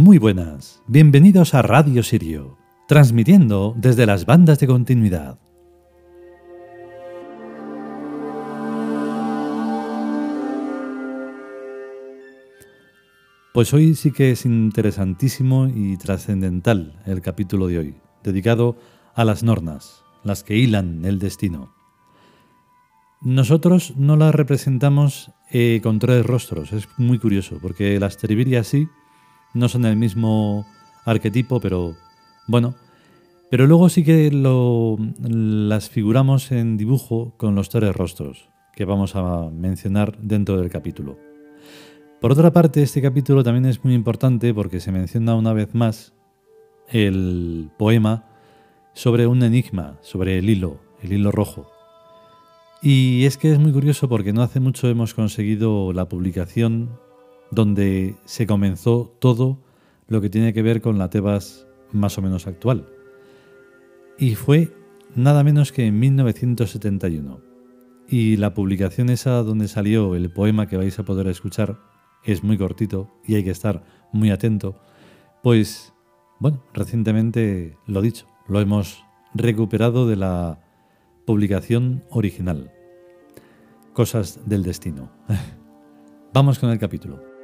Muy buenas, bienvenidos a Radio Sirio, transmitiendo desde las bandas de continuidad. Pues hoy sí que es interesantísimo y trascendental el capítulo de hoy, dedicado a las nornas, las que hilan el destino. Nosotros no las representamos eh, con tres rostros, es muy curioso, porque las Teribirias sí, no son el mismo arquetipo, pero bueno. Pero luego sí que lo, las figuramos en dibujo con los tres rostros, que vamos a mencionar dentro del capítulo. Por otra parte, este capítulo también es muy importante porque se menciona una vez más el poema sobre un enigma, sobre el hilo, el hilo rojo. Y es que es muy curioso porque no hace mucho hemos conseguido la publicación donde se comenzó todo lo que tiene que ver con la Tebas más o menos actual. Y fue nada menos que en 1971. Y la publicación esa donde salió el poema que vais a poder escuchar es muy cortito y hay que estar muy atento. Pues, bueno, recientemente lo dicho, lo hemos recuperado de la publicación original. Cosas del destino. Vamos con el capítulo.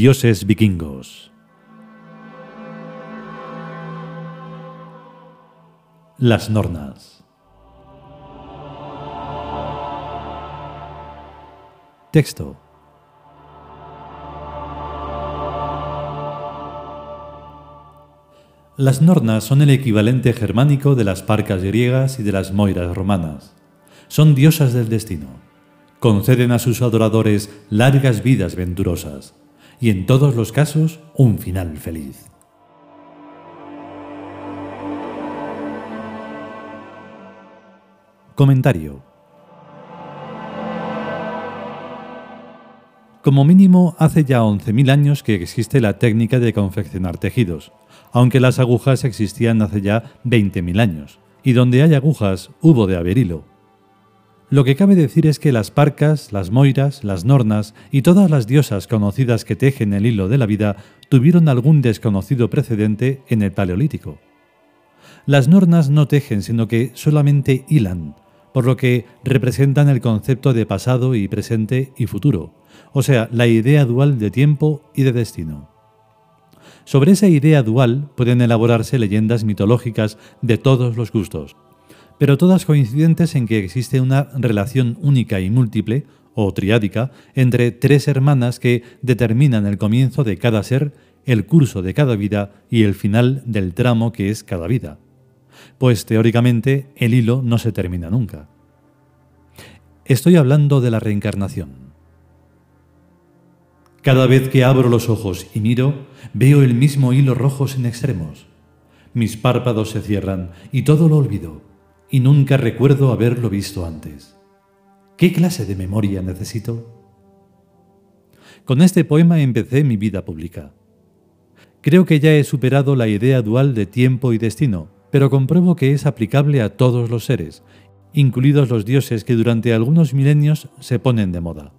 Dioses vikingos. Las Nornas. Texto. Las Nornas son el equivalente germánico de las parcas griegas y de las moiras romanas. Son diosas del destino. Conceden a sus adoradores largas vidas venturosas y en todos los casos un final feliz. Comentario. Como mínimo, hace ya 11.000 años que existe la técnica de confeccionar tejidos, aunque las agujas existían hace ya 20.000 años, y donde hay agujas hubo de haber hilo. Lo que cabe decir es que las parcas, las moiras, las nornas y todas las diosas conocidas que tejen el hilo de la vida tuvieron algún desconocido precedente en el Paleolítico. Las nornas no tejen, sino que solamente hilan, por lo que representan el concepto de pasado y presente y futuro, o sea, la idea dual de tiempo y de destino. Sobre esa idea dual pueden elaborarse leyendas mitológicas de todos los gustos pero todas coincidentes en que existe una relación única y múltiple, o triádica, entre tres hermanas que determinan el comienzo de cada ser, el curso de cada vida y el final del tramo que es cada vida. Pues teóricamente el hilo no se termina nunca. Estoy hablando de la reencarnación. Cada vez que abro los ojos y miro, veo el mismo hilo rojo sin extremos. Mis párpados se cierran y todo lo olvido y nunca recuerdo haberlo visto antes. ¿Qué clase de memoria necesito? Con este poema empecé mi vida pública. Creo que ya he superado la idea dual de tiempo y destino, pero compruebo que es aplicable a todos los seres, incluidos los dioses que durante algunos milenios se ponen de moda.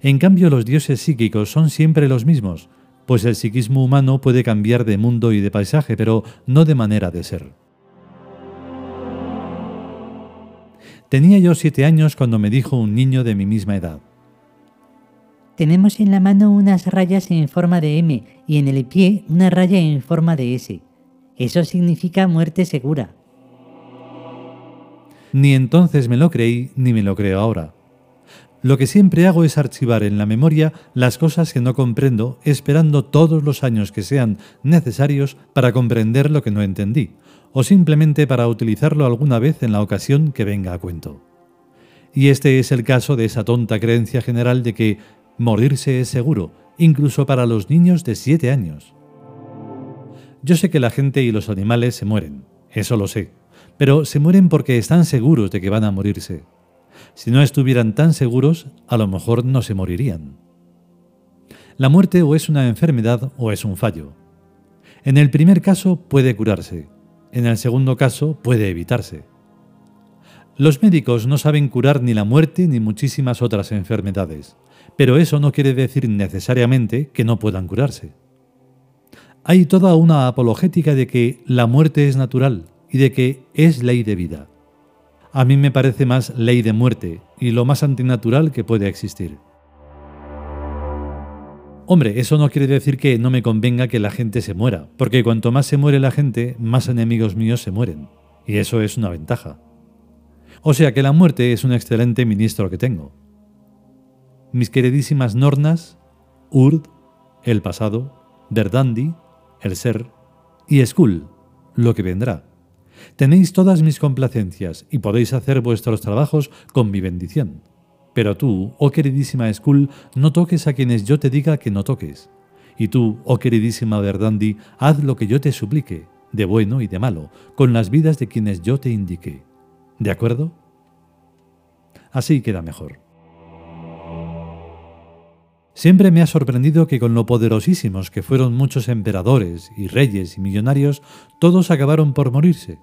En cambio, los dioses psíquicos son siempre los mismos, pues el psiquismo humano puede cambiar de mundo y de paisaje, pero no de manera de ser. Tenía yo siete años cuando me dijo un niño de mi misma edad. Tenemos en la mano unas rayas en forma de M y en el pie una raya en forma de S. Eso significa muerte segura. Ni entonces me lo creí ni me lo creo ahora. Lo que siempre hago es archivar en la memoria las cosas que no comprendo, esperando todos los años que sean necesarios para comprender lo que no entendí, o simplemente para utilizarlo alguna vez en la ocasión que venga a cuento. Y este es el caso de esa tonta creencia general de que morirse es seguro, incluso para los niños de 7 años. Yo sé que la gente y los animales se mueren, eso lo sé, pero se mueren porque están seguros de que van a morirse. Si no estuvieran tan seguros, a lo mejor no se morirían. La muerte o es una enfermedad o es un fallo. En el primer caso puede curarse, en el segundo caso puede evitarse. Los médicos no saben curar ni la muerte ni muchísimas otras enfermedades, pero eso no quiere decir necesariamente que no puedan curarse. Hay toda una apologética de que la muerte es natural y de que es ley de vida a mí me parece más ley de muerte y lo más antinatural que puede existir. Hombre, eso no quiere decir que no me convenga que la gente se muera, porque cuanto más se muere la gente, más enemigos míos se mueren, y eso es una ventaja. O sea que la muerte es un excelente ministro que tengo. Mis queridísimas Nornas, Urd, el pasado, Verdandi, el ser, y Skull, lo que vendrá. Tenéis todas mis complacencias y podéis hacer vuestros trabajos con mi bendición. Pero tú, oh queridísima Skull, no toques a quienes yo te diga que no toques. Y tú, oh queridísima Verdandi, haz lo que yo te suplique, de bueno y de malo, con las vidas de quienes yo te indique. ¿De acuerdo? Así queda mejor. Siempre me ha sorprendido que con lo poderosísimos que fueron muchos emperadores y reyes y millonarios, todos acabaron por morirse.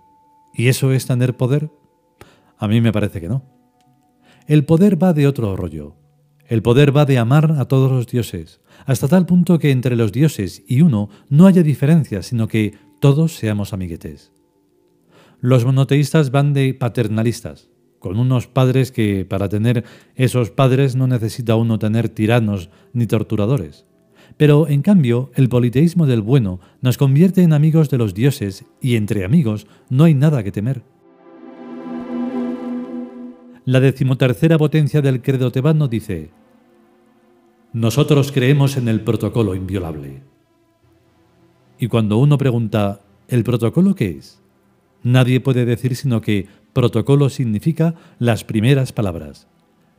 ¿Y eso es tener poder? A mí me parece que no. El poder va de otro rollo. El poder va de amar a todos los dioses, hasta tal punto que entre los dioses y uno no haya diferencia, sino que todos seamos amiguetes. Los monoteístas van de paternalistas, con unos padres que para tener esos padres no necesita uno tener tiranos ni torturadores. Pero, en cambio, el politeísmo del bueno nos convierte en amigos de los dioses y entre amigos no hay nada que temer. La decimotercera potencia del credo tebano dice, Nosotros creemos en el protocolo inviolable. Y cuando uno pregunta, ¿el protocolo qué es? Nadie puede decir sino que protocolo significa las primeras palabras.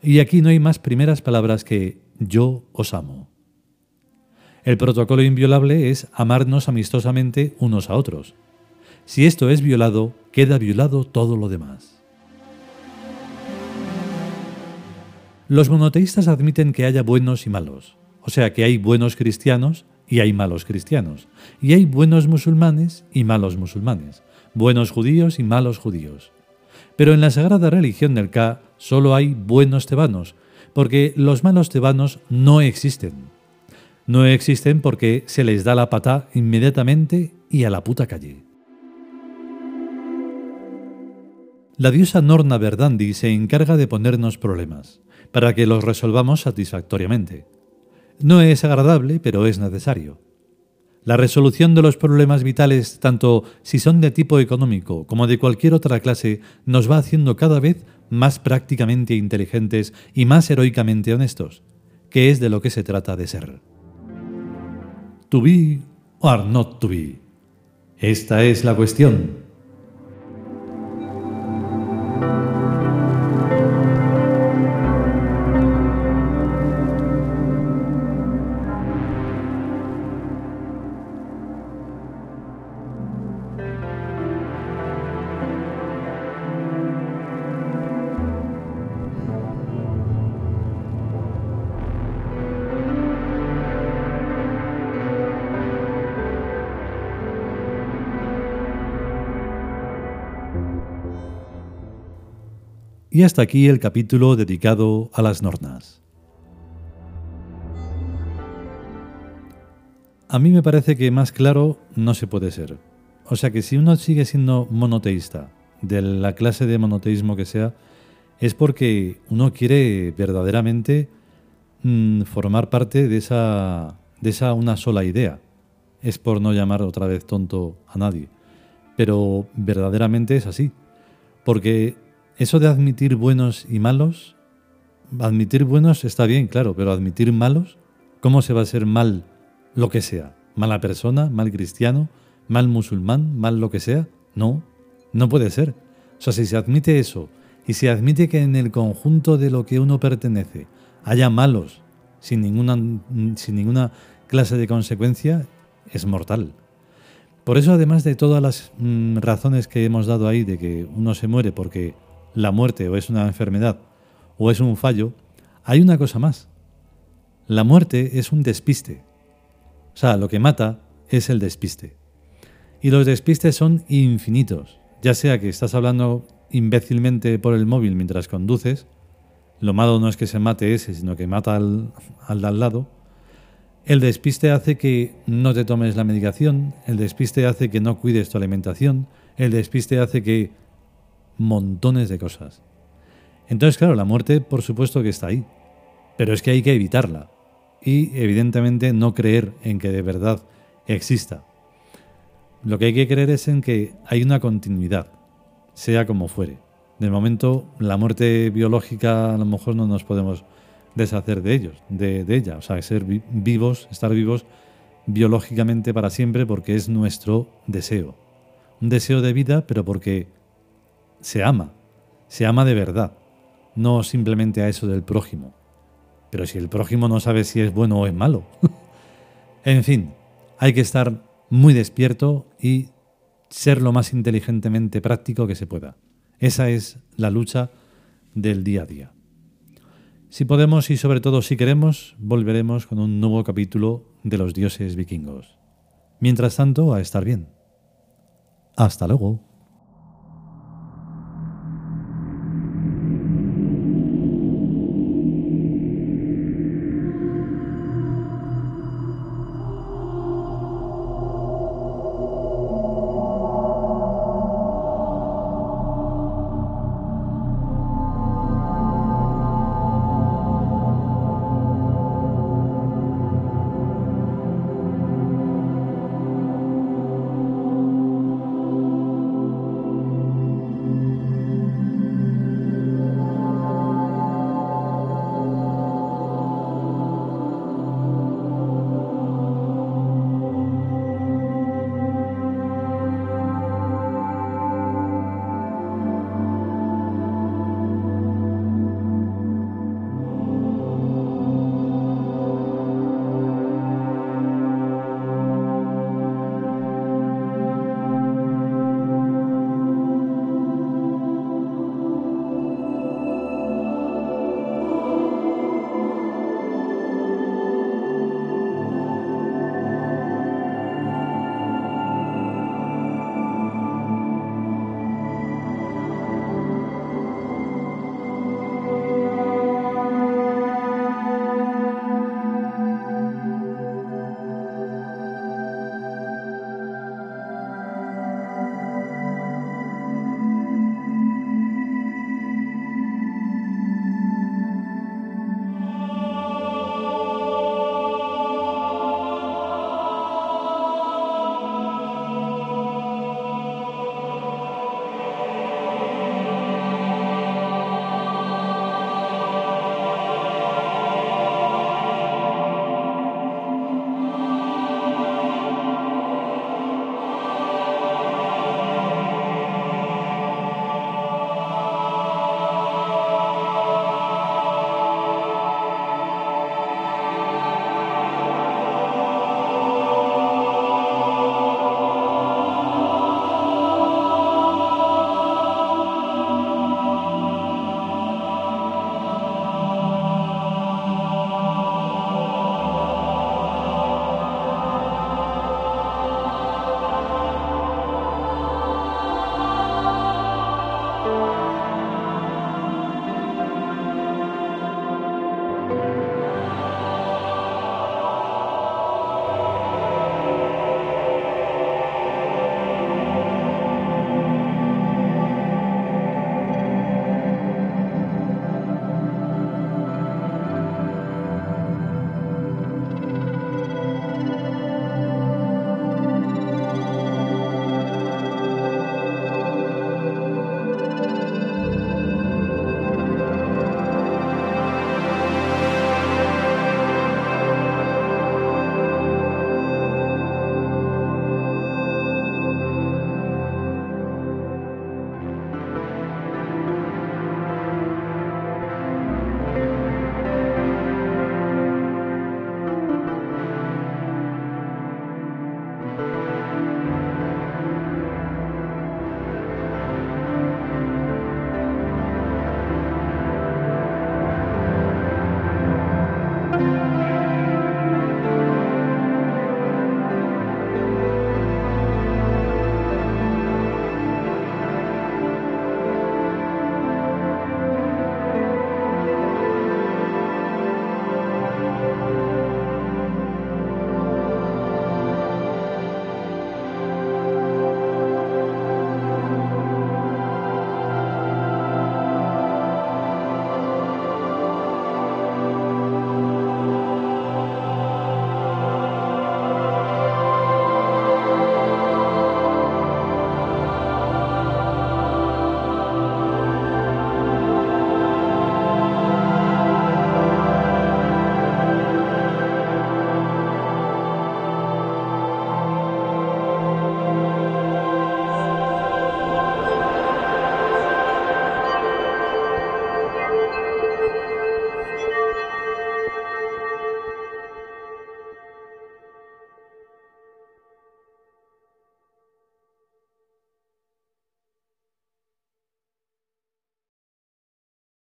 Y aquí no hay más primeras palabras que yo os amo. El protocolo inviolable es amarnos amistosamente unos a otros. Si esto es violado, queda violado todo lo demás. Los monoteístas admiten que haya buenos y malos, o sea que hay buenos cristianos y hay malos cristianos, y hay buenos musulmanes y malos musulmanes, buenos judíos y malos judíos. Pero en la sagrada religión del Ka solo hay buenos tebanos, porque los malos tebanos no existen no existen porque se les da la pata inmediatamente y a la puta calle. La diosa Norna Verdandi se encarga de ponernos problemas, para que los resolvamos satisfactoriamente. No es agradable, pero es necesario. La resolución de los problemas vitales, tanto si son de tipo económico como de cualquier otra clase, nos va haciendo cada vez más prácticamente inteligentes y más heroicamente honestos, que es de lo que se trata de ser to be or not to be. Esta es la cuestión. Y hasta aquí el capítulo dedicado a las nornas. A mí me parece que más claro no se puede ser. O sea que si uno sigue siendo monoteísta, de la clase de monoteísmo que sea, es porque uno quiere verdaderamente mm, formar parte de esa, de esa una sola idea. Es por no llamar otra vez tonto a nadie. Pero verdaderamente es así. Porque eso de admitir buenos y malos, admitir buenos está bien, claro, pero admitir malos, ¿cómo se va a ser mal lo que sea? ¿Mala persona? ¿Mal cristiano? ¿Mal musulmán? ¿Mal lo que sea? No, no puede ser. O sea, si se admite eso y se admite que en el conjunto de lo que uno pertenece haya malos sin ninguna, sin ninguna clase de consecuencia, es mortal. Por eso, además de todas las mm, razones que hemos dado ahí de que uno se muere porque la muerte o es una enfermedad o es un fallo, hay una cosa más. La muerte es un despiste. O sea, lo que mata es el despiste. Y los despistes son infinitos. Ya sea que estás hablando imbécilmente por el móvil mientras conduces, lo malo no es que se mate ese, sino que mata al, al de al lado. El despiste hace que no te tomes la medicación, el despiste hace que no cuides tu alimentación, el despiste hace que montones de cosas. Entonces, claro, la muerte por supuesto que está ahí, pero es que hay que evitarla y evidentemente no creer en que de verdad exista. Lo que hay que creer es en que hay una continuidad, sea como fuere. De momento, la muerte biológica a lo mejor no nos podemos deshacer de ellos, de, ella, o sea, ser vivos, estar vivos biológicamente para siempre porque es nuestro deseo. Un deseo de vida, pero porque se ama, se ama de verdad, no simplemente a eso del prójimo. Pero si el prójimo no sabe si es bueno o es malo. en fin, hay que estar muy despierto y ser lo más inteligentemente práctico que se pueda. Esa es la lucha del día a día. Si podemos y sobre todo si queremos, volveremos con un nuevo capítulo de los dioses vikingos. Mientras tanto, a estar bien. Hasta luego.